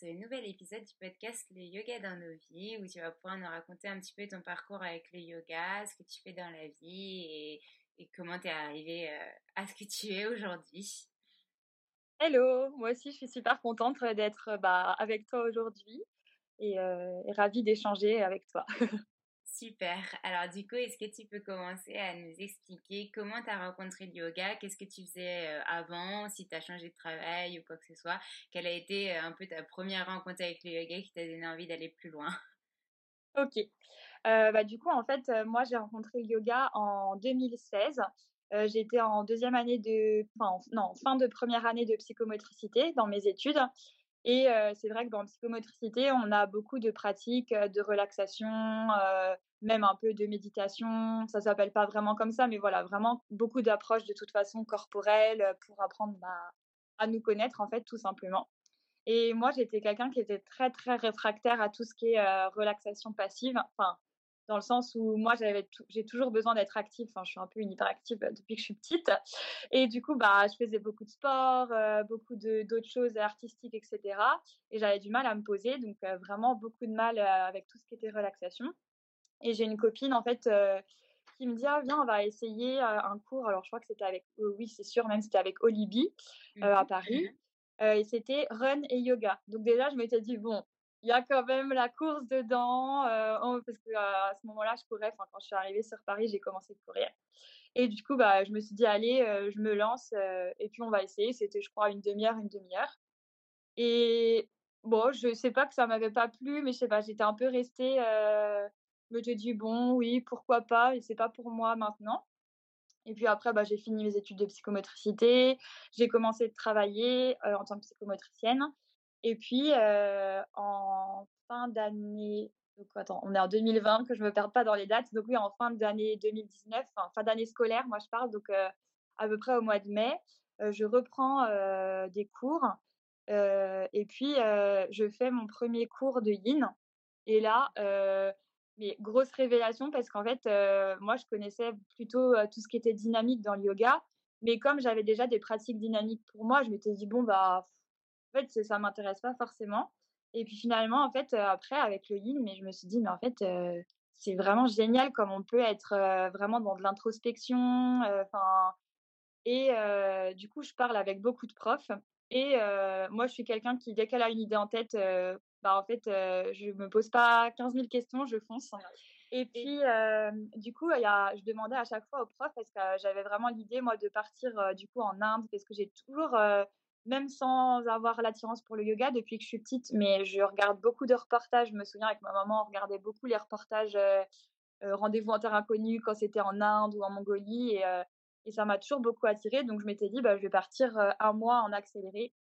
Ce nouvel épisode du podcast Le Yoga dans nos vies où tu vas pouvoir nous raconter un petit peu ton parcours avec le yoga, ce que tu fais dans la vie et, comment tu es arrivé euh, à ce que tu es aujourd'hui. Hello, moi aussi je suis super contente d'être bah, avec toi aujourd'hui et, euh, et ravie d'échanger avec toi. Super. Alors du coup, est-ce que tu peux commencer à nous expliquer comment tu as rencontré le yoga? Qu'est-ce que tu faisais euh, avant? Si tu as changé de travail ou quoi que ce soit? Quelle a été euh, un peu ta première rencontre avec le yoga qui t'a donné envie d'aller plus loin? Ok. Euh, bah, du coup, en fait, moi j'ai rencontré le yoga en 2016. Euh, J'étais en deuxième année de, enfin, en- non, fin de première année de psychomotricité dans mes études. Et c'est vrai que dans psychomotricité, on a beaucoup de pratiques de relaxation, même un peu de méditation. Ça s'appelle pas vraiment comme ça, mais voilà, vraiment beaucoup d'approches de toute façon corporelles pour apprendre bah, à nous connaître en fait, tout simplement. Et moi, j'étais quelqu'un qui était très très réfractaire à tout ce qui est relaxation passive. Enfin, dans le sens où moi j'avais j'ai toujours besoin d'être active. Enfin je suis un peu une hyperactive euh, depuis que je suis petite. Et du coup bah je faisais beaucoup de sport euh, beaucoup de d'autres choses artistiques etc et j'avais du mal à me poser. Donc euh, vraiment beaucoup de mal euh, avec tout ce qui était relaxation. Et j'ai une copine en fait qui me dit ah viens on va essayer un cours. Alors je crois que c'était avec oui c'est sûr même c'était avec Olibi euh, à. Paris. Euh, et c'était run et yoga. Donc déjà je m'étais dit bon il y a quand même la course dedans, euh, parce que à ce moment-là, je courais. Enfin, quand je suis arrivée sur Paris, j'ai commencé de courir. Et du coup, bah, je me suis dit, allez, euh, je me lance euh, et puis on va essayer. C'était, je crois, une demi-heure, une demi-heure. Et bon, je sais pas que ça m'avait pas plu, mais je sais pas, j'étais un peu restée. Je me suis dit, bon, oui, pourquoi pas, et c'est pas pour moi maintenant. Et puis après, bah, j'ai fini mes études de psychomotricité. J'ai commencé de travailler en tant que psychomotricienne. Et puis, euh, en fin d'année, on est en 2020, que je me perde pas dans les dates. Donc oui, en fin d'année 2019, enfin fin d'année scolaire, moi je parle, donc euh, à peu près au mois de mai, euh, je reprends des cours. et puis, je fais mon premier cours de yin. Et là, grosse révélation parce qu'en fait, moi, je connaissais plutôt tout ce qui était dynamique dans le yoga. Mais comme j'avais déjà des pratiques dynamiques pour moi, je m'étais dit, bon, bah, en fait, ça m'intéresse pas forcément. Et puis finalement, en fait, après, avec le yin, mais je me suis dit, mais en fait, c'est vraiment génial comme on peut être vraiment dans de l'introspection. Enfin, et du coup, je parle avec beaucoup de profs. Et moi, je suis quelqu'un qui, dès qu'elle a une idée en tête, bah, en fait, je me pose pas 15 000 questions, je fonce. Et puis, du coup, y a, je demandais à chaque fois au prof parce que j'avais vraiment l'idée, moi, de partir du coup en Inde parce que j'ai toujours, même sans avoir l'attirance pour le yoga depuis que je suis petite, mais je regarde beaucoup de reportages. Je me souviens avec ma maman, on regardait beaucoup les reportages Rendez-vous en terre inconnue quand c'était en Inde ou en Mongolie. Et, et ça m'a toujours beaucoup attirée. Donc, je m'étais dit, bah, je vais partir un mois en accéléré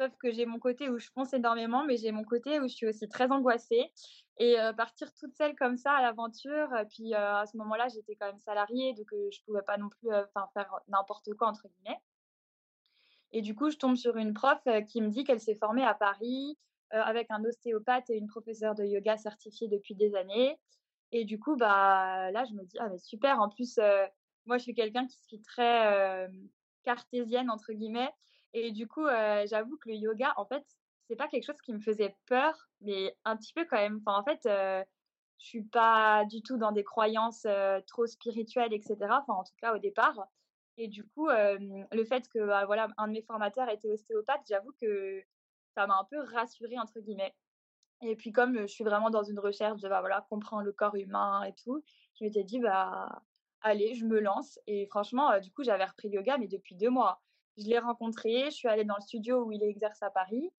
Sauf que j'ai mon côté où je fonce énormément, mais j'ai mon côté où je suis aussi très angoissée. Et partir toute seule comme ça à l'aventure, puis à ce moment-là, j'étais quand même salariée, donc je pouvais pas non plus faire n'importe quoi, entre guillemets. Et du coup, je tombe sur une prof qui me dit qu'elle s'est formée à Paris avec un ostéopathe et une professeure de yoga certifiée depuis des années. Et du coup, bah, là, je me dis, ah, mais super. En plus, moi, je suis quelqu'un qui suis très cartésienne, entre guillemets. Et du coup, j'avoue que le yoga, en fait, c'est pas quelque chose qui me faisait peur, mais un petit peu quand même. Enfin, en fait, je suis pas du tout dans des croyances trop spirituelles, etc. Enfin, en tout cas, au départ. Et du coup, le fait que bah, voilà, un de mes formateurs était ostéopathe, j'avoue que ça m'a un peu rassurée, entre guillemets. Et puis, comme je suis vraiment dans une recherche de bah, voilà, comprendre le corps humain et tout, je m'étais dit, bah, allez, je me lance. Et franchement, du coup, j'avais repris yoga, mais depuis deux mois. Je l'ai rencontré, je suis allée dans le studio où il exerce à Paris.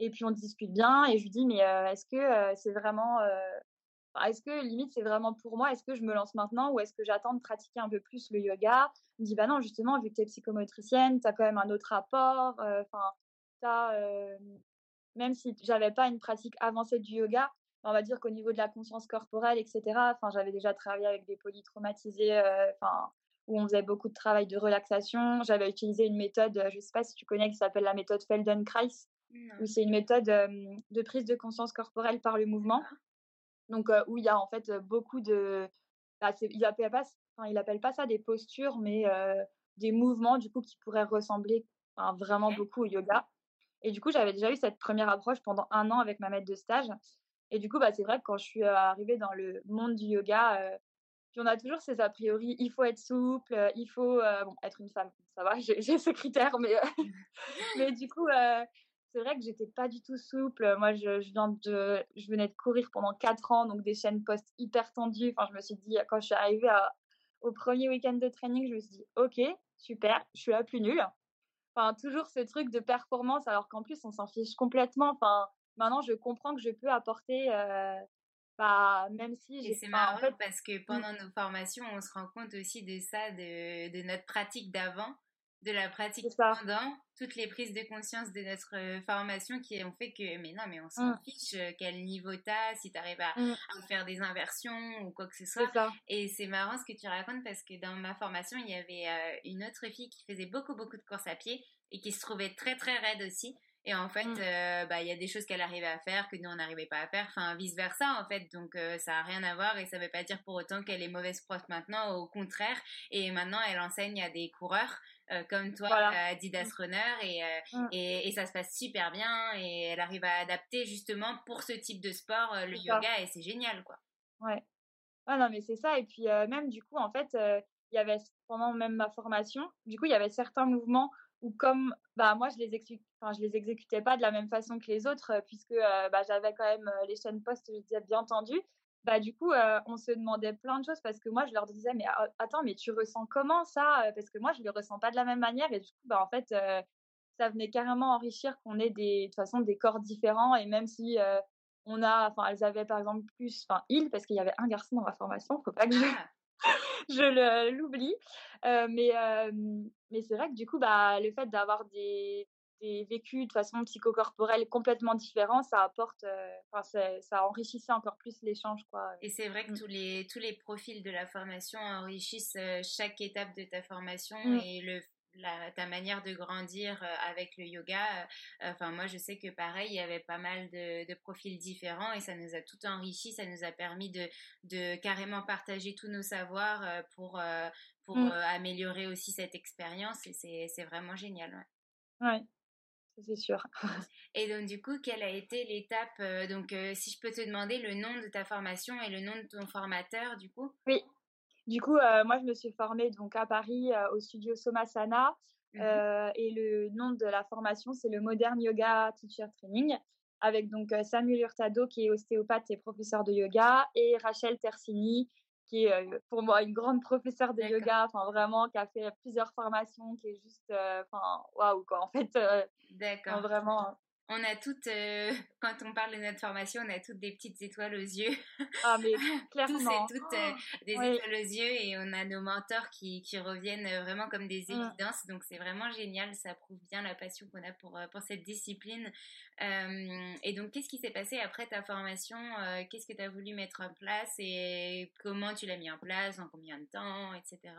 Et puis on discute bien et je lui dis mais est-ce que c'est vraiment est-ce que limite c'est vraiment pour moi? Est-ce que je me lance maintenant ou est-ce que j'attends de pratiquer un peu plus le yoga? Il me dit bah non justement vu que tu es psychomotricienne, tu as quand même un autre rapport. Enfin, même si j'avais pas une pratique avancée du yoga, on va dire qu'au niveau de la conscience corporelle, etc. Enfin, j'avais déjà travaillé avec des polytraumatisés. Enfin, où on faisait beaucoup de travail de relaxation. J'avais utilisé une méthode, je ne sais pas si tu connais, qui s'appelle la méthode Feldenkrais, où c'est une méthode de prise de conscience corporelle par le mouvement. Donc, où il y a en fait beaucoup de. Bah, il n'appelle pas, enfin, pas ça des postures, mais des mouvements du coup qui pourraient ressembler vraiment beaucoup au yoga. Et du coup, j'avais déjà eu cette première approche pendant un an avec ma maître de stage. Et du coup, bah, c'est vrai que quand je suis arrivée dans le monde du yoga, puis on a toujours ces a priori, il faut être souple, euh, il faut euh, bon, être une femme, ça va, j'ai ce critère, mais, mais du coup, c'est vrai que j'étais pas du tout souple. Moi, je, je, viens de, je venais de courir pendant 4 ans, donc des chaînes post hyper tendues. Enfin, je me suis dit, quand je suis arrivée au premier week-end de training, je me suis dit, ok, super, je suis la plus nulle. Enfin, toujours ce truc de performance, alors qu'en plus, on s'en fiche complètement. Enfin, maintenant, je comprends que je peux apporter bah, même si j'ai. c'est marrant parce que mmh. pendant nos formations, on se rend compte aussi de ça, de, de notre pratique d'avant, de la pratique pendant, toutes les prises de conscience de notre euh, formation qui ont fait que, mais non, mais on s'en mmh. fiche, euh, quel niveau t'as, si t'arrives à, mmh. à faire des inversions ou quoi que ce soit. Et c'est marrant ce que tu racontes parce que dans ma formation, il y avait euh, une autre fille qui faisait beaucoup, beaucoup de courses à pied et qui se trouvait très, très raide aussi. Et en fait, mmh. euh, bah, il y a des choses qu'elle arrivait à faire que nous, on n'arrivait pas à faire. Enfin, vice-versa, en fait. Donc, euh, ça n'a rien à voir et ça ne veut pas dire pour autant qu'elle est mauvaise prof maintenant. Au contraire. Et maintenant, elle enseigne à des coureurs. Euh, comme toi, Adidas Runner, mmh. et, et, ça se passe super bien, et elle arrive à adapter justement pour ce type de sport le yoga, et c'est génial, quoi. Ouais. Ah non, mais c'est ça, et puis même du coup, en fait, il y avait pendant même ma formation, du coup, il y avait certains mouvements ou comme bah moi je les enfin je les exécutais pas de la même façon que les autres puisque bah, j'avais quand même les chaînes post je disais bien entendu bah du coup on se demandait plein de choses parce que moi je leur disais mais ah, attends mais tu ressens comment ça parce que moi je le ressens pas de la même manière et du coup bah en fait ça venait carrément enrichir qu'on ait des de toute façon des corps différents et même si on a enfin elles avaient par exemple plus enfin il parce qu'il y avait un garçon dans ma formation faut pas que je ah! je l'oublie. mais mais c'est vrai que du coup, bah, le fait d'avoir des, des vécus de façon psychocorporelle complètement différents, ça apporte, enfin, ça enrichissait encore plus l'échange, quoi. Et c'est vrai que mmh. tous les tous les profils de la formation enrichissent chaque étape de ta formation mmh. et le ta manière de grandir avec le yoga. Enfin, moi, je sais que pareil, il y avait pas mal de, profils différents et ça nous a tout enrichi, ça nous a permis de, de carrément partager tous nos savoirs pour, pour mm. améliorer aussi cette expérience et c'est vraiment génial. Ouais c'est sûr. et donc, du coup, quelle a été l'étape euh, Donc, euh, si je peux te demander le nom de ta formation et le nom de ton formateur, du coup? Oui. Du coup, euh, moi, je me suis formée donc à Paris au studio Somasana. Mmh et le nom de la formation, c'est le Modern Yoga Teacher Training, avec donc Samuel Hurtado, qui est ostéopathe et professeur de yoga, et Rachel Tersini, qui est pour moi une grande professeure de yoga, enfin vraiment, qui a fait plusieurs formations, qui est juste, enfin, waouh quoi. En fait, D'accord. vraiment, on a toutes, euh, quand on parle de notre formation, on a toutes des petites étoiles aux yeux. Ah, mais clairement. Tous et toutes euh, des étoiles aux yeux et on a nos mentors qui, qui reviennent euh, vraiment comme des mmh. évidences. Donc, c'est vraiment génial. Ça prouve bien la passion qu'on a pour, pour cette discipline. et donc, qu'est-ce qui s'est passé après ta formation? Qu'est-ce que tu as voulu mettre en place et comment tu l'as mis en place, en combien de temps, etc.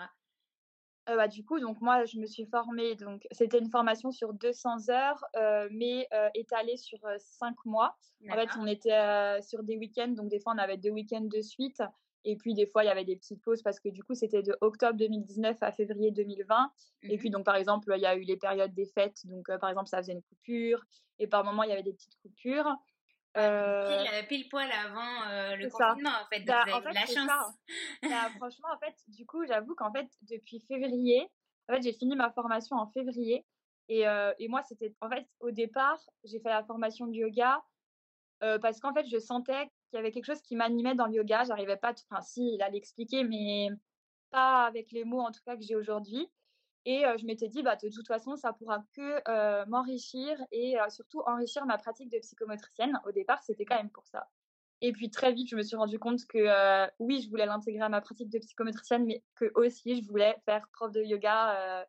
Euh, bah, du coup, donc moi, je me suis formée. Donc, c'était une formation sur 200 heures, euh, mais euh, étalée sur 5 mois. En fait, on était sur des week-ends, donc des fois, on avait deux week-ends de suite. Et puis, des fois, il y avait des petites pauses parce que du coup, c'était de octobre 2019 à février 2020. Et mmh puis, donc, par exemple, il y a eu les périodes des fêtes. Donc, par exemple, ça faisait une coupure. Et par moment, il y avait des petites coupures. Euh, pile, poil avant euh, le confinement, en fait. Bah, en fait, la chance. Bah, franchement, en fait, du coup, j'avoue qu'en fait, depuis février, en fait, j'ai fini ma formation en février. Et, euh, et moi, c'était, en fait, au départ, j'ai fait la formation de yoga parce qu'en fait, je sentais qu'il y avait quelque chose qui m'animait dans le yoga. J'arrivais pas, enfin, si, il allait expliquer, mais pas avec les mots, en tout cas, que j'ai aujourd'hui. Et je m'étais dit, bah, de toute façon, ça pourra que m'enrichir et surtout enrichir ma pratique de psychomotricienne. Au départ, c'était quand même pour ça. Et puis très vite, je me suis rendu compte que oui, je voulais l'intégrer à ma pratique de psychomotricienne, mais que aussi, je voulais faire prof de yoga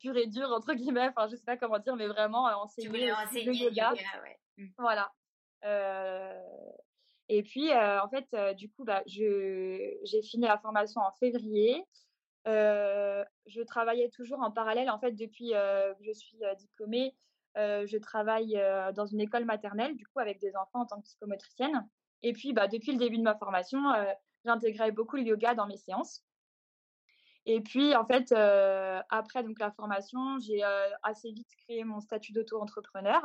pur et dur, entre guillemets. Enfin, je sais pas comment dire, mais vraiment enseigner, le yoga. Mmh. Voilà. et puis, en fait, du coup, bah, j'ai fini la formation en février je travaillais toujours en parallèle. En fait, depuis que je suis diplômée, je travaille dans une école maternelle, du coup, avec des enfants en tant que psychomotricienne. Et puis, bah, depuis le début de ma formation, j'intégrais beaucoup le yoga dans mes séances. Et puis, en fait, après donc, la formation, j'ai assez vite créé mon statut d'auto-entrepreneur.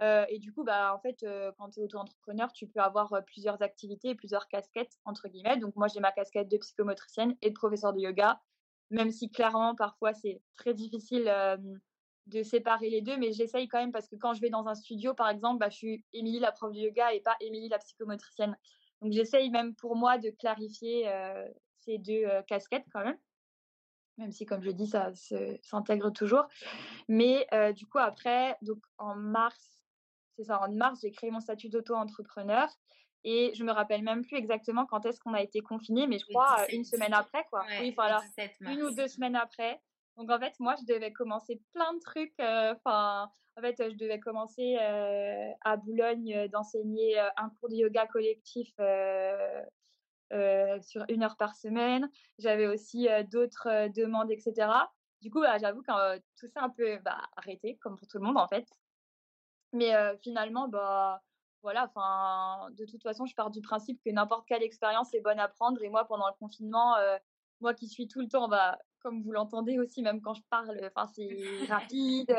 Et du coup, bah, en fait, quand tu es auto-entrepreneur, tu peux avoir plusieurs activités, plusieurs casquettes, entre guillemets. Donc, moi, j'ai ma casquette de psychomotricienne et de professeur de yoga, même si clairement, parfois, c'est très difficile de séparer les deux, mais j'essaye quand même parce que quand je vais dans un studio, par exemple, bah, je suis Émilie, la prof de yoga, et pas Émilie, la psychomotricienne. Donc, j'essaye même pour moi de clarifier ces deux casquettes quand même même si, comme je dis, ça s'intègre toujours. Mais du coup, après, donc en mars c'est ça, en mars, j'ai créé mon statut d'auto-entrepreneur. Et je me rappelle même plus exactement quand est-ce qu'on a été confiné, mais je crois euh, une semaine après, quoi. oui, voilà, une ou deux semaines après. Donc en fait, moi, je devais commencer plein de trucs. Euh, enfin, en fait, je devais commencer euh, à Boulogne d'enseigner un cours de yoga collectif sur une heure par semaine. J'avais aussi d'autres demandes, etc. Du coup, bah, j'avoue que tout ça un peu bah, arrêté, comme pour tout le monde en fait. Mais finalement, bah, voilà, enfin, de toute façon, je pars du principe que n'importe quelle expérience est bonne à prendre. Et moi, pendant le confinement, moi qui suis tout le temps, bah, comme vous l'entendez aussi, même quand je parle, enfin, c'est rapide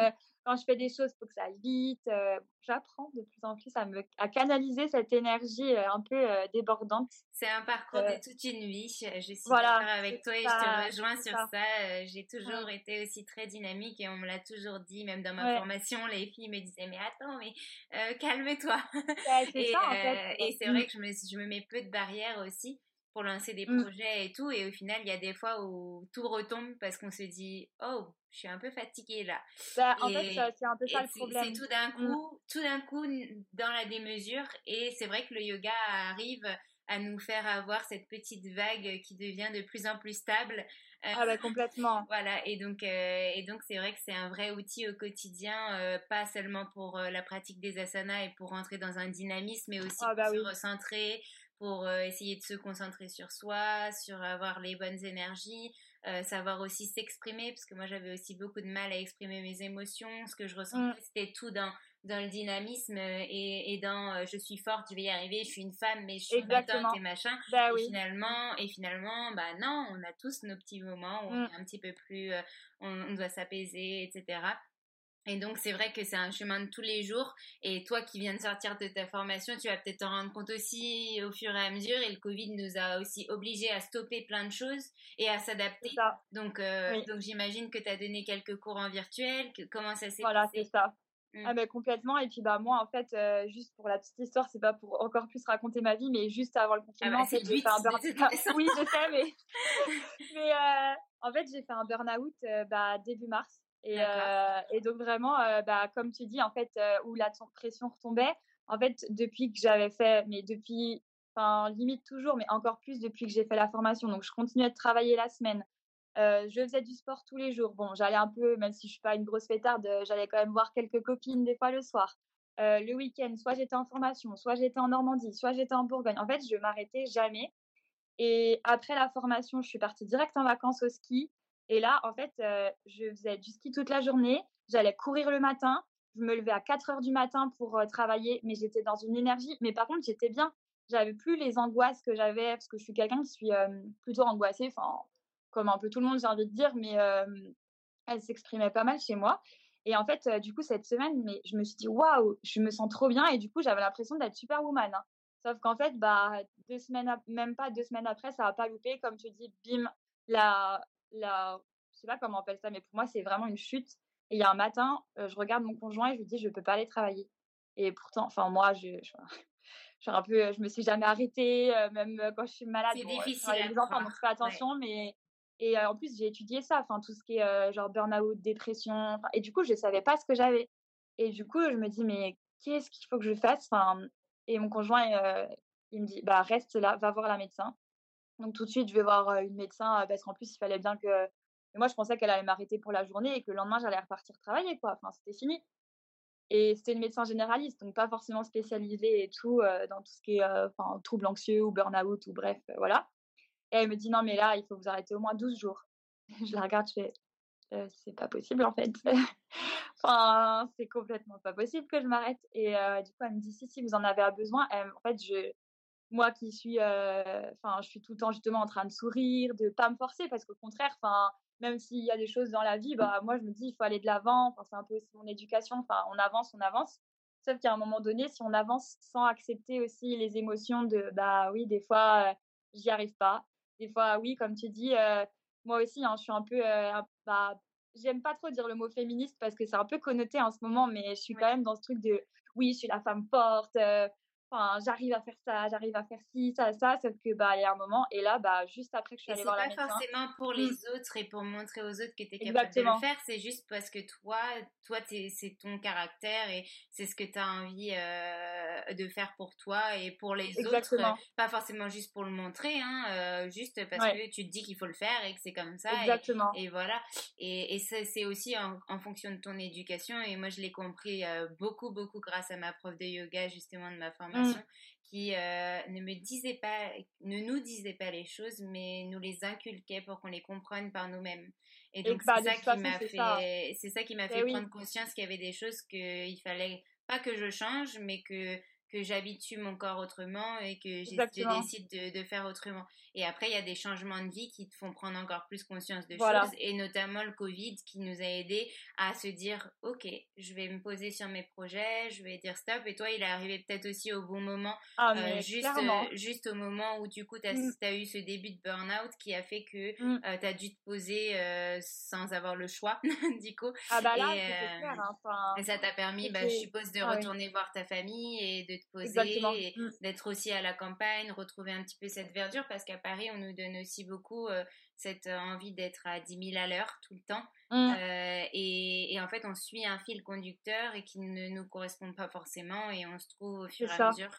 quand je fais des choses, il faut que ça aille vite. Euh, j'apprends de plus en plus à, me, à canaliser cette énergie euh, un peu euh, débordante. C'est un parcours de toute une vie. Je, suis voilà, d'accord avec toi et je te rejoins sur ça. J'ai toujours été aussi très dynamique et on me l'a toujours dit, même dans ma formation, les filles me disaient mais attends, mais calme-toi. et, et c'est vrai que je me, je me mets peu de barrières aussi pour lancer des mmh. projets et tout. Et au final, il y a des fois où tout retombe parce qu'on se dit, oh, je suis un peu fatiguée là. Bah, en fait, c'est un peu ça le problème. C'est tout d'un mmh. coup, tout d'un coup dans la démesure. Et c'est vrai que le yoga arrive à nous faire avoir cette petite vague qui devient de plus en plus stable. Euh, ah bah complètement. voilà, et donc euh, et donc c'est vrai que c'est un vrai outil au quotidien, euh, pas seulement pour la pratique des asanas et pour rentrer dans un dynamisme, mais aussi ah bah pour se recentrer, pour essayer de se concentrer sur soi, sur avoir les bonnes énergies. Savoir aussi s'exprimer, parce que moi j'avais aussi beaucoup de mal à exprimer mes émotions, ce que je ressentais, mmh. c'était tout dans, dans le dynamisme et, et dans je suis forte, je vais y arriver, je suis une femme, mais je suis battante et machin. Bah et finalement, et finalement, bah non, on a tous nos petits moments où on mmh. est un petit peu plus, on, doit s'apaiser, etc. Et donc, c'est vrai que c'est un chemin de tous les jours. Et toi qui viens de sortir de ta formation, tu vas peut-être te rendre compte aussi au fur et à mesure. Et le Covid nous a aussi obligés à stopper plein de choses et à s'adapter. Donc, euh, donc j'imagine que tu as donné quelques cours en virtuel. Que, comment ça s'est voilà, c'est ça. Mmh. Ah ben complètement et puis bah moi en fait euh, juste pour la petite histoire c'est pas pour encore plus raconter ma vie mais juste avant le ah confinement bah, j'ai fait un burn oui je sais mais mais euh, en fait j'ai fait un burn out bah, début mars et, euh, et, donc vraiment, euh, bah, comme tu dis, en fait, euh, où la pression retombait, en fait, depuis que j'avais fait, mais depuis, enfin, limite toujours, mais encore plus depuis que j'ai fait la formation. Donc, je continuais de travailler la semaine. je faisais du sport tous les jours. Bon, j'allais un peu, même si je suis pas une grosse fêtarde, j'allais quand même voir quelques copines des fois le soir. le week-end, soit j'étais en formation, soit j'étais en Normandie, soit j'étais en Bourgogne. En fait, je m'arrêtais jamais. Et après la formation, je suis partie direct en vacances au ski. Et là, en fait, euh, je faisais du ski toute la journée. J'allais courir le matin. Je me levais à 4 heures du matin pour euh, travailler, mais j'étais dans une énergie. Mais par contre, j'étais bien. J'avais plus les angoisses que j'avais, parce que je suis quelqu'un qui suis euh, plutôt angoissée, enfin, comme un peu tout le monde, j'ai envie de dire, mais elle s'exprimait pas mal chez moi. Et en fait, du coup, cette semaine, mais je me suis dit, waouh, je me sens trop bien. Et du coup, j'avais l'impression d'être superwoman. Hein. Sauf qu'en fait, bah, deux semaines, même pas deux semaines après, ça n'a pas loupé. Comme tu dis, bim, la, la, je sais pas comment on appelle ça, mais pour moi, c'est vraiment une chute. Et il y a un matin, euh, je regarde mon conjoint et je lui dis, je peux pas aller travailler. Et pourtant, enfin, moi, je, je, un peu, je me suis jamais arrêtée, euh, même quand je suis malade. C'est difficile. les enfants, donc fais attention, mais, et euh, en plus, j'ai étudié ça, enfin, tout ce qui est genre burn-out, dépression. Et du coup, je savais pas ce que j'avais. Et du coup, je me dis, mais qu'est-ce qu'il faut que je fasse? Enfin, Et mon conjoint, il me dit, bah, reste là, va voir la médecin. Donc tout de suite, je vais voir une médecin parce qu'en plus, il fallait bien que. moi, je pensais qu'elle allait m'arrêter pour la journée et que le lendemain, j'allais repartir travailler, quoi. Enfin, c'était fini. Et c'était une médecin généraliste, donc pas forcément spécialisée et tout dans tout ce qui est enfin, troubles anxieux ou burn-out ou bref, voilà. Et elle me dit non, mais là, il faut vous arrêter au moins 12 jours. je la regarde, je fais c'est pas possible en fait. enfin, c'est complètement pas possible que je m'arrête. Et du coup, elle me dit si, si, vous en avez besoin. en fait, je, moi qui suis, enfin, je suis tout le temps justement en train de sourire, de pas me forcer parce qu'au contraire, enfin, même s'il y a des choses dans la vie, bah, moi je me dis il faut aller de l'avant. Enfin, c'est un peu aussi mon éducation. Enfin, on avance, on avance. Sauf qu'à un moment donné, si on avance sans accepter aussi les émotions de, bah oui, des fois, j'y arrive pas. Des fois, oui, comme tu dis, moi aussi, hein, je suis un peu, bah, j'aime pas trop dire le mot féministe parce que c'est un peu connoté en ce moment, mais je suis quand même dans ce truc de, oui, je suis la femme forte, Enfin, j'arrive à faire ça, j'arrive à faire ci, ça, ça, sauf que bah il y a un moment et là bah juste après que je suis allée voir la médecin. C'est pas forcément pour les mmh. autres et pour montrer aux autres que tu es capable de le faire, c'est juste parce que toi, toi c'est ton caractère et c'est ce que tu as envie euh, de faire pour toi et pour les autres, pas forcément juste pour le montrer, hein, euh, juste parce que tu te dis qu'il faut le faire et que c'est comme ça. Exactement. Et, voilà. Et, et c'est aussi en, en, fonction de ton éducation et moi je l'ai compris euh, beaucoup beaucoup grâce à ma prof de yoga justement de ma formation Mmh. qui euh, ne me disait pas, ne nous disait pas les choses, mais nous les inculquait pour qu'on les comprenne par nous-mêmes. Et donc c'est ça, qui m'a fait, c'est ça qui m'a fait prendre conscience qu'il y avait des choses qu'il fallait pas que je change, mais que que j'habitue mon corps autrement et que je décide de, de, faire autrement. Et après, il y a des changements de vie qui te font prendre encore plus conscience de choses, et notamment le Covid qui nous a aidé à se dire, ok, je vais me poser sur mes projets, je vais dire stop. Et toi, il est arrivé peut-être aussi au bon moment, ah, euh, juste, euh, juste au moment où du coup, tu as, as, eu ce début de burn-out qui a fait que mmh. euh, tu as dû te poser sans avoir le choix, du coup. Ah bah là, et, clair, hein, et ça t'a permis, bah, je suppose, de ah retourner voir ta famille et de et mmh. d'être aussi à la campagne, retrouver un petit peu cette verdure parce qu'à Paris, on nous donne aussi beaucoup euh, cette euh, envie d'être à 10 000 à l'heure tout le temps. Mmh. Euh, et, en fait, on suit un fil conducteur et qui ne nous correspond pas forcément et on se trouve au fur et à mesure.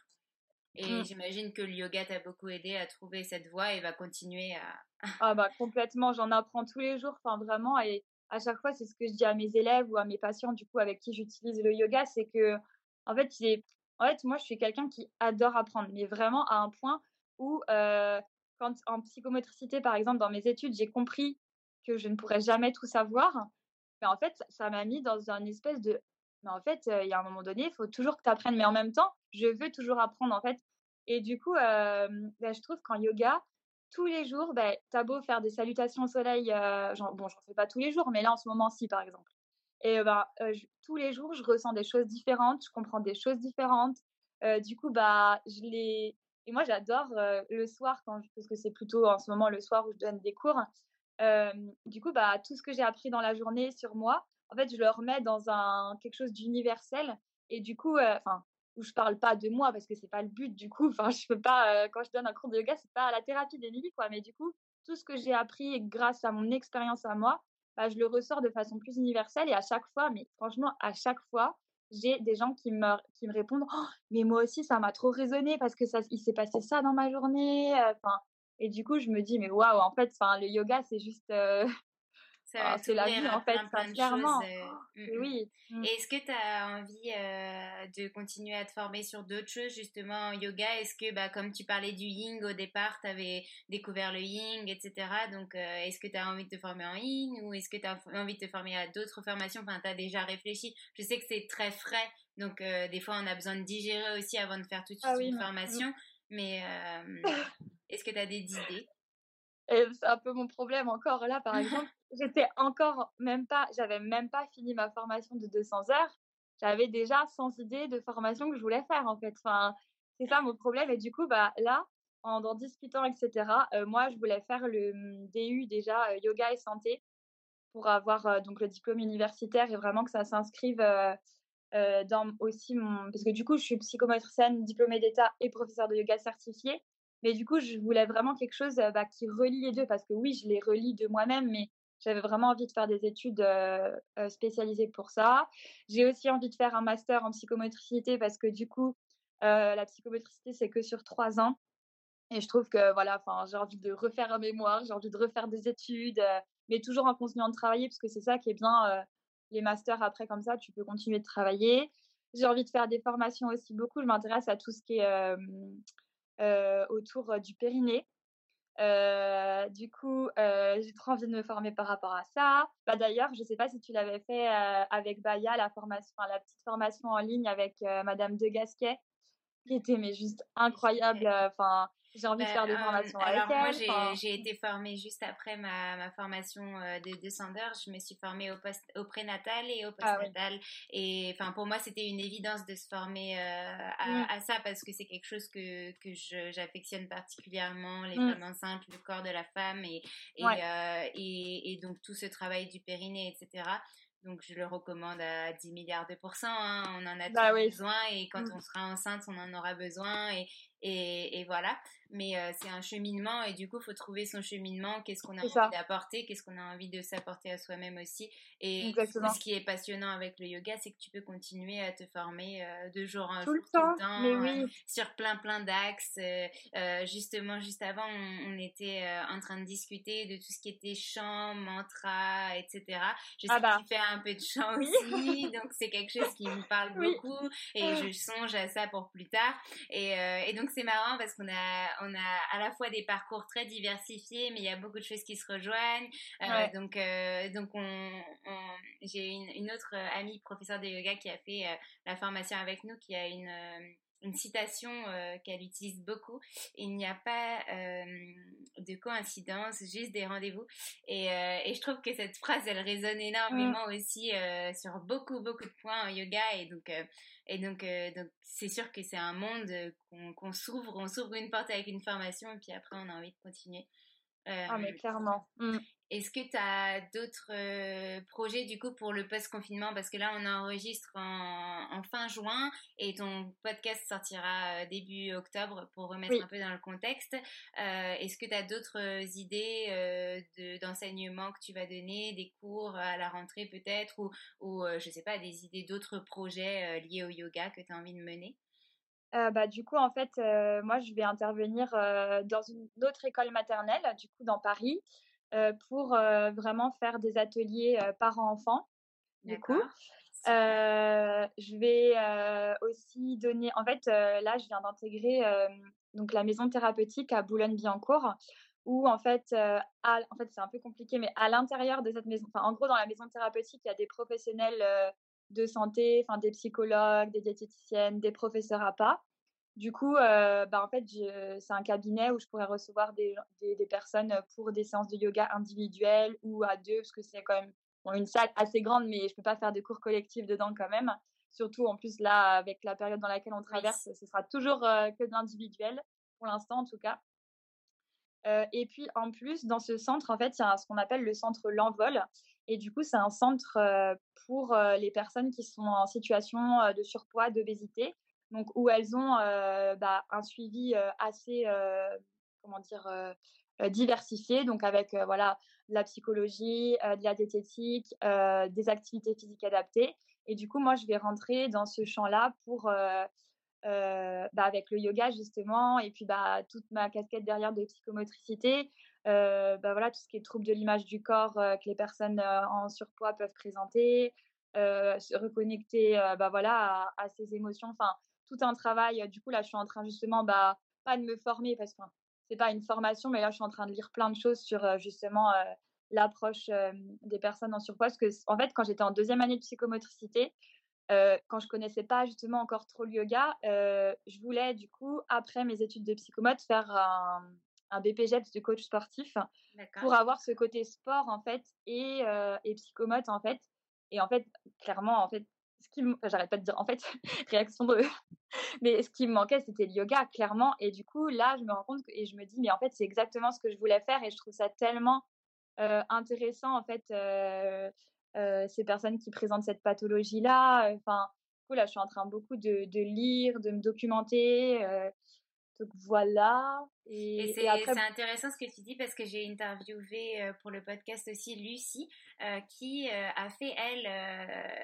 Et mmh. j'imagine que le yoga t'a beaucoup aidé à trouver cette voie et va continuer à. ah bah complètement, j'en apprends tous les jours, enfin vraiment. Et à chaque fois, c'est ce que je dis à mes élèves ou à mes patients, du coup, avec qui j'utilise le yoga, c'est que, en fait, en fait, moi, je suis quelqu'un qui adore apprendre, mais vraiment à un point où quand en psychomotricité, par exemple, dans mes études, j'ai compris que je ne pourrais jamais tout savoir. Mais en fait, ça m'a mis dans un espèce de mais en fait, il y a un moment donné, il faut toujours que tu apprennes. Mais en même temps, je veux toujours apprendre, en fait. Et du coup, bah, je trouve qu'en yoga, tous les jours, bah, tu as beau faire des salutations au soleil, genre, bon, j'en fais pas tous les jours, mais là, en ce moment-ci, par exemple. Et bah, tous les jours, je ressens des choses différentes, je comprends des choses différentes. du coup, bah, je les... Et moi, j'adore le soir, quand parce que c'est plutôt en ce moment le soir où je donne des cours. du coup, bah, tout ce que j'ai appris dans la journée sur moi, en fait, je le remets dans un quelque chose d'universel. Et du coup, enfin, où je parle pas de moi parce que c'est pas le but du coup. Enfin, je peux pas quand je donne un cours de yoga, c'est pas la thérapie d'Emilie quoi. Mais du coup, tout ce que j'ai appris grâce à mon expérience à moi, bah, je le ressors de façon plus universelle et à chaque fois, mais franchement, à chaque fois, j'ai des gens qui me, répondent «Oh, mais moi aussi ça m'a trop résonné parce que ça il s'est passé ça dans ma journée enfin et du coup je me dis mais waouh en fait enfin le yoga c'est juste ah, c'est la vie en fait, clairement. Euh, mmh, mmh. oui. Est-ce que tu as envie euh, de continuer à te former sur d'autres choses, justement, en yoga? Est-ce que, bah, comme tu parlais du ying au départ, tu avais découvert le ying, etc. Donc, euh, est-ce que tu as envie de te former en ying ou est-ce que tu as envie de te former à d'autres formations? Enfin, tu as déjà réfléchi. Je sais que c'est très frais, donc des fois, on a besoin de digérer aussi avant de faire toute de ah suite une formation. Mais est-ce que tu as des idées? Et c'est un peu mon problème encore là, par exemple. J'étais encore même pas, j'avais même pas fini ma formation de 200 heures. J'avais déjà 100 idées de formation que je voulais faire en fait. Enfin, c'est ça mon problème. Et du coup, bah là, en, en discutant, etc., euh, moi, je voulais faire le mmh, DU déjà euh, yoga et santé pour avoir euh, donc le diplôme universitaire et vraiment que ça s'inscrive dans aussi mon parce que du coup, je suis psychomotricienne diplômée d'État et professeur de yoga certifié. Mais du coup, je voulais vraiment quelque chose bah, qui relie les deux parce que oui, je les relie de moi-même, mais j'avais vraiment envie de faire des études spécialisées pour ça. J'ai aussi envie de faire un master en psychomotricité parce que du coup, la psychomotricité, c'est que sur trois ans. Et je trouve que voilà, enfin, j'ai envie de refaire un mémoire, j'ai envie de refaire des études, mais toujours en continuant de travailler parce que c'est ça qui est bien. les masters après comme ça, tu peux continuer de travailler. J'ai envie de faire des formations aussi beaucoup. Je m'intéresse à tout ce qui est euh, autour du périnée. Euh, du coup, euh, j'ai trop envie de me former par rapport à ça. Bah, D'ailleurs, je ne sais pas si tu l'avais fait avec Baya, la, formation, la petite formation en ligne avec Madame De Gasquet, qui était mais juste incroyable. Enfin, j'ai envie de faire des bah, formations avec alors moi, j'ai été formée juste après ma, ma formation de 200 heures. Je me suis formée au, post, au prénatal et au ah postnatal. Et enfin, pour moi, c'était une évidence de se former à, mmh. à, ça parce que c'est quelque chose que, que j'affectionne particulièrement, les mmh. femmes enceintes, le corps de la femme et, et, et, et, donc tout ce travail du périnée, etc. Donc, je le recommande à 10 milliards de pourcents. Hein. On en a bah besoin et quand mmh. on sera enceinte, on en aura besoin. Et, et, et voilà. Mais euh, c'est un cheminement et du coup, il faut trouver son cheminement. Qu'est-ce qu'on a envie d'apporter Qu'est-ce qu'on a envie de s'apporter à soi-même aussi Et ce qui est passionnant avec le yoga, c'est que tu peux continuer à te former euh, de jour en jour, tout le temps, euh, sur plein plein d'axes. justement, juste avant, on, était en train de discuter de tout ce qui était chant, mantra, etc. Je sais ah bah. que tu fais un peu de chant aussi, donc c'est quelque chose qui me parle beaucoup et je songe à ça pour plus tard. Et, et donc c'est marrant parce qu'on a, on a à la fois des parcours très diversifiés, mais il y a beaucoup de choses qui se rejoignent. Euh, donc, euh, donc on, j'ai une, une, autre amie professeure de yoga qui a fait euh, la formation avec nous, qui a une une citation euh, qu'elle utilise beaucoup. Il n'y a pas euh, de coïncidence, juste des rendez-vous. Et, euh, et, je trouve que cette phrase, elle résonne énormément mm. aussi sur beaucoup, beaucoup de points en yoga. Et donc, et donc, donc c'est sûr que c'est un monde qu'on s'ouvre, on s'ouvre une porte avec une formation et puis après, on a envie de continuer. ah, mais clairement. Mm. Est-ce que tu as d'autres euh, projets du coup pour le post-confinement? Parce que là, on enregistre en, en, fin juin et ton podcast sortira euh, début octobre pour remettre un peu dans le contexte. Euh, Est-ce que tu as d'autres idées euh, d'enseignement que tu vas donner, des cours à la rentrée peut-être ou, ou je sais pas, des idées d'autres projets liés au yoga que tu as envie de mener? Bah, du coup, en fait, moi, je vais intervenir dans une autre école maternelle, du coup, dans Paris. Euh, pour euh, vraiment faire des ateliers euh, parents-enfants. Du coup, je vais aussi donner. En fait, là, je viens d'intégrer donc la maison thérapeutique à Boulogne-Billancourt, où en fait, en fait c'est un peu compliqué, mais à l'intérieur de cette maison, en gros dans la maison thérapeutique, il y a des professionnels de santé, enfin des psychologues, des diététiciennes, des professeurs à pas. Du coup, bah, en fait, c'est un cabinet où je pourrais recevoir des, des, personnes pour des séances de yoga individuelles ou à deux, parce que c'est quand même une salle assez grande, mais je peux pas faire des cours collectifs dedans quand même. Surtout en plus là, avec la période dans laquelle on traverse, ce sera toujours que de l'individuel, pour l'instant en tout cas. et puis en plus, dans ce centre, en fait, il y a ce qu'on appelle le centre L'Envol. Et du coup, c'est un centre pour les personnes qui sont en situation de surpoids, d'obésité, où elles ont bah, un suivi assez, comment dire, diversifié, donc avec voilà de la psychologie, de la diététique, des activités physiques adaptées. Et du coup, moi, je vais rentrer dans ce champ-là pour, bah, avec le yoga justement, et puis bah, toute ma casquette derrière de psychomotricité, bah, voilà, tout ce qui est troubles de l'image du corps que les personnes en surpoids peuvent présenter, se reconnecter bah, voilà, à, ses émotions, enfin, tout un travail. Du coup, là, je suis en train justement, bah, pas de me former parce que c'est pas une formation, mais là, je suis en train de lire plein de choses sur justement l'approche des personnes en surpoids. Parce que, en fait, quand j'étais en deuxième année de psychomotricité, quand je connaissais pas justement encore trop le yoga, je voulais du coup, après mes études de psychomote, faire un, un BPGEPS de coach sportif pour avoir ce côté sport en fait et, et psychomote en fait. Et en fait, clairement, en fait, ce qui j'arrête pas de dire en fait, réaction de mais ce qui me manquait c'était le yoga clairement. Et du coup là je me rends compte et je me dis mais en fait c'est exactement ce que je voulais faire et je trouve ça tellement intéressant en fait ces personnes qui présentent cette pathologie là enfin du coup là je suis en train beaucoup de, de lire de me documenter donc voilà. Et, c'est intéressant ce que tu dis parce que j'ai interviewé euh, pour le podcast aussi Lucie euh, qui euh, a fait elle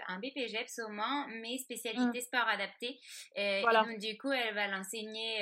un BPGEPS au Mans mais spécialité mmh. sport adapté. Et, donc du coup elle va l'enseigner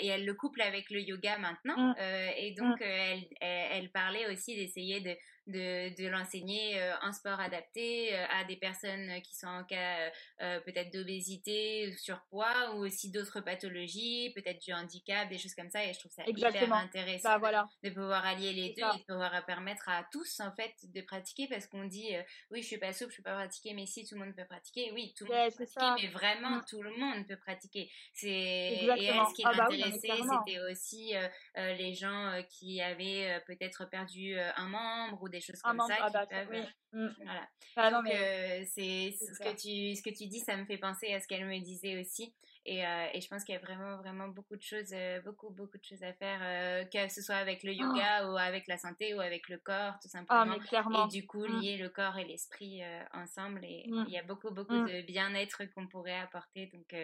et elle le couple avec le yoga maintenant. Mmh. et donc mmh. elle, elle, parlait aussi d'essayer de, de, de l'enseigner en sport adapté à des personnes qui sont en cas peut-être d'obésité, surpoids ou aussi d'autres pathologies, peut-être du handicap des choses comme ça. Et je trouve ça hyper intéressant bah, voilà. de pouvoir allier les deux et de pouvoir permettre à tous, en fait, de pratiquer parce qu'on dit, euh, oui, je suis pas souple, je peux pas pratiquer, mais si tout le monde peut pratiquer, oui, tout le monde peut pratiquer, mais vraiment, mm. tout le monde peut pratiquer. C'est, et elle, ce qui ah bah m'intéressait, c'était aussi euh, euh, les gens qui avaient peut-être perdu un membre ou des choses comme ça. Ah bah, peuvent, mm. Voilà. Ah Donc, c'est ce que tu ce que tu dis, ça me fait penser à ce qu'elle me disait aussi. Et, euh, et je pense qu'il y a vraiment, vraiment beaucoup de choses, euh, beaucoup, beaucoup de choses à faire, euh, que ce soit avec le yoga ou avec la santé ou avec le corps, tout ah, simplement. Et du coup, mmh. lier le corps et l'esprit ensemble. Et mmh. il y a beaucoup, beaucoup de bien-être qu'on pourrait apporter. Donc,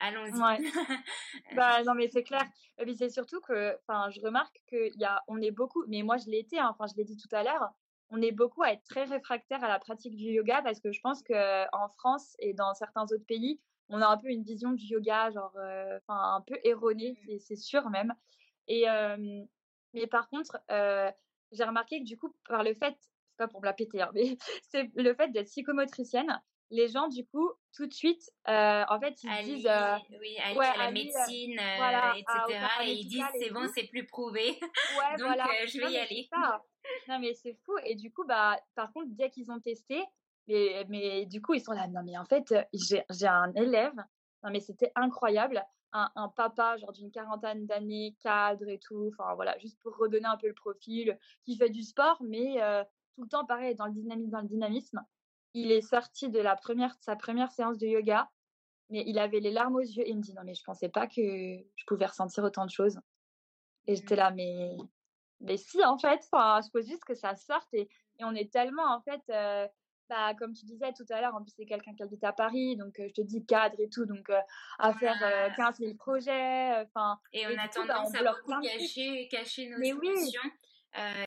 allons-y. bah, non, mais c'est clair. Et puis, c'est surtout que, enfin, je remarque qu'il y a, on est beaucoup, mais moi, je l'ai été, hein, enfin, je l'ai dit tout à l'heure, on est beaucoup à être très réfractaire à la pratique du yoga parce que je pense qu'en France et dans certains autres pays, on a un peu une vision du yoga, genre, euh, un peu erronée, mmh. c'est sûr même. Et, mais par contre, j'ai remarqué que du coup, par le fait, c'est pas pour me la péter, hein, mais c'est le fait d'être psychomotricienne, les gens, du coup, tout de suite, en fait, ils disent. oui, à la médecine, etc. et ils disent, c'est bon, c'est plus prouvé. Donc, je vais y aller. Non, mais c'est fou. Et du coup, bah, par contre, dès qu'ils ont testé, mais, du coup, ils sont là. Non, mais en fait, j'ai un élève. Non, mais c'était incroyable. Un, papa, genre d'une quarantaine d'années, cadre et tout. Enfin, voilà, juste pour redonner un peu le profil, qui fait du sport, mais tout le temps, pareil, dans le dynamisme, dans le dynamisme. Il est sorti de la première, sa première séance de yoga, mais il avait les larmes aux yeux et il me dit non, mais je pensais pas que je pouvais ressentir autant de choses. Et j'étais là, mais, mais si, en fait, enfin, je pose juste que ça sorte et, et on est tellement, en fait, bah, comme tu disais tout à l'heure, en plus c'est quelqu'un qui habite à Paris, donc je te dis cadre et tout, donc à faire 15 000 projets, enfin. et on a bah, tendance à beaucoup cacher, cacher nos émotions.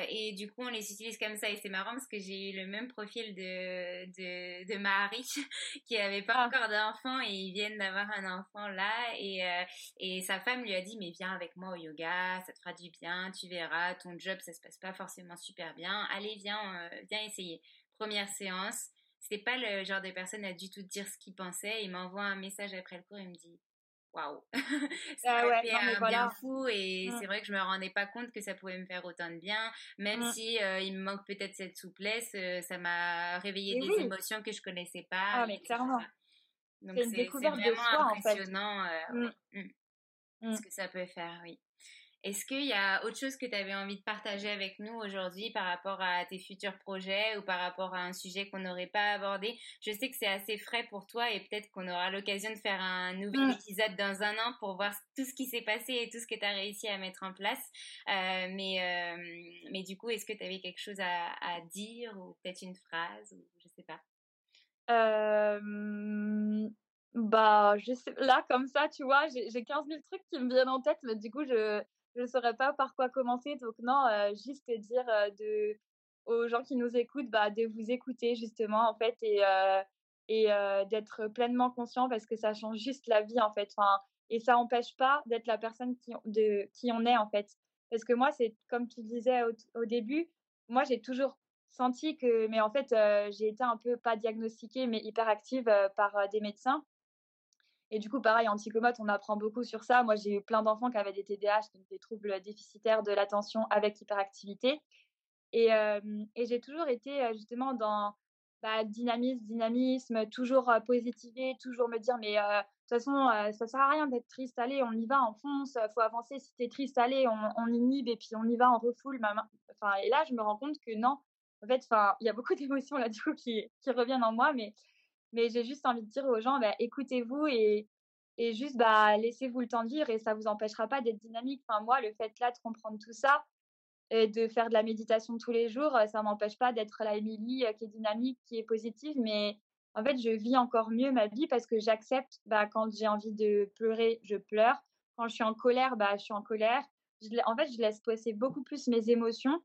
Et du coup, on les utilise comme ça. Et c'est marrant parce que j'ai eu le même profil de, de, de Marie qui avait pas ah. encore d'enfant et ils viennent d'avoir un enfant là. Et, et sa femme lui a dit, mais viens avec moi au yoga, ça te fera du bien, tu verras, ton job, ça se passe pas forcément super bien. Allez, viens, viens essayer première séance. C'était pas le genre de personne à du tout dire ce qu'il pensait. Il m'envoie un message après le cours. Il me dit waouh, ça Ah ouais, fait non, un voilà. bien fou et Mm. c'est vrai que je me rendais pas compte que ça pouvait me faire autant de bien, même Mm. si euh, il me manque peut-être cette souplesse, euh, ça m'a réveillé Et des oui. émotions que je connaissais pas. Ah, mais clairement. Donc C'est une découverte de vraiment soi, en fait. impressionnant euh, Mm. ouais, mm, Mm. ce que ça peut faire, oui. Est-ce qu'il y a autre chose que tu avais envie de partager avec nous aujourd'hui par rapport à tes futurs projets ou par rapport à un sujet qu'on n'aurait pas abordé? Je sais que c'est assez frais pour toi et peut-être qu'on aura l'occasion de faire un nouvel Mm. épisode dans un an pour voir tout ce qui s'est passé et tout ce que tu as réussi à mettre en place. Euh, mais, euh, mais du coup, est-ce que tu avais quelque chose à, à dire ou peut-être une phrase ou je sais pas? Euh, bah, je sais, là, comme ça, tu vois, j'ai 15 000 trucs qui me viennent en tête, mais du coup, je ne saurais pas par quoi commencer. Donc, non, euh, juste dire euh, aux gens qui nous écoutent, bah, de vous écouter, justement, en fait, et, euh, d'être pleinement conscient parce que ça change juste la vie, en fait. Et ça n'empêche pas d'être la personne qui, de, qui on est, en fait. Parce que moi, c'est comme tu disais au, au début, moi, j'ai toujours senti que, mais en fait, j'ai été un peu, pas diagnostiquée, mais hyperactive par des médecins. Et du coup, pareil, en psychomote, on apprend beaucoup sur ça. Moi, j'ai eu plein d'enfants qui avaient des TDAH, donc des troubles déficitaires de l'attention avec hyperactivité. Et, euh, j'ai toujours été euh, justement dans bah, dynamisme, dynamisme, toujours euh, positiver, toujours me dire, mais euh, de toute façon, ça sert à rien d'être triste, allez, on y va, on fonce, faut avancer. Si t'es triste, allez, on, inhibe et puis on y va, on refoule. ma main. Enfin, et là, je me rends compte que non, en fait, il y a beaucoup d'émotions là, du qui, qui reviennent en moi, mais mais j'ai juste envie de dire aux gens, bah, écoutez-vous et, juste bah, laissez-vous le temps de vivre et ça vous empêchera pas d'être dynamique. Enfin, moi, le fait là de comprendre tout ça et de faire de la méditation tous les jours, ça m'empêche pas d'être la Émilie euh, qui est dynamique, qui est positive, mais en fait, je vis encore mieux ma vie parce que j'accepte bah, quand j'ai envie de pleurer, je pleure. Quand je suis en colère, bah, je suis en colère. En fait, je laisse passer beaucoup plus mes émotions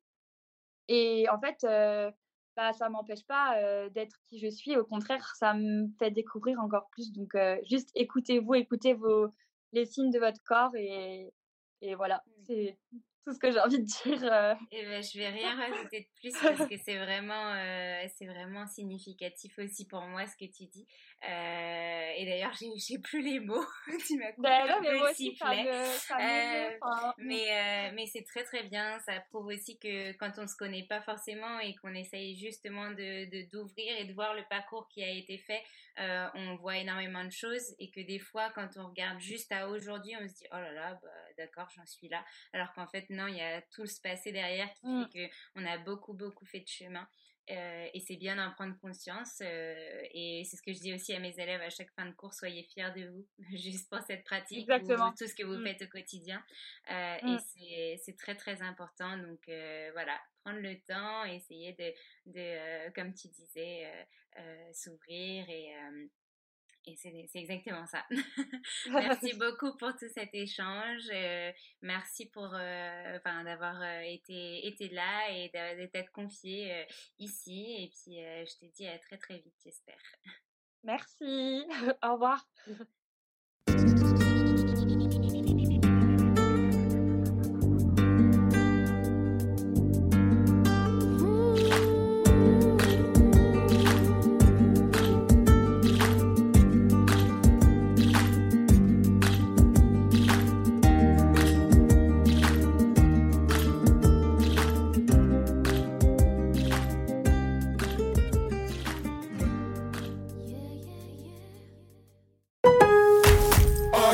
et en fait, euh, bah, ça m'empêche pas euh, d'être qui je suis. Au contraire, ça me fait découvrir encore plus. Donc, euh, juste écoutez-vous, écoutez vos, les signes de votre corps et, et voilà, c'est tout ce que j'ai envie de dire. euh. Eh ben, je vais rien rajouter de plus parce que c'est vraiment, euh, c'est vraiment significatif aussi pour moi ce que tu dis. Euh, et d'ailleurs, j'ai, plus les mots. tu m'as Ben mais aussi, ça me, ça Euh, enfin, Mais, mais c'est très très bien. Ça prouve aussi que quand on se connaît pas forcément et qu'on essaye justement de- d'ouvrir et de voir le parcours qui a été fait, euh, on voit énormément de choses et que des fois, quand on regarde juste à aujourd'hui, on se dit oh là là, bah, d'accord, j'en suis là. Alors qu'en fait, non, il y a tout ce passé derrière qui fait qu'on a beaucoup beaucoup fait de chemin. Euh, et c'est bien d'en prendre conscience. euh, et c'est ce que je dis aussi à mes élèves à chaque fin de cours soyez fiers de vous, juste pour cette pratique, ou Exactement. tout ce que vous Mm. faites au quotidien. Euh, Mm. Et c'est- c'est très très important. Donc voilà, prendre le temps, essayer de, de comme tu disais, s'ouvrir et. Et c'est exactement ça. merci beaucoup pour tout cet échange. euh, merci pour euh, enfin, d'avoir euh, été, été là et t'être confié euh, ici. Et puis, je te dis à très très vite, j'espère. Merci. Au revoir.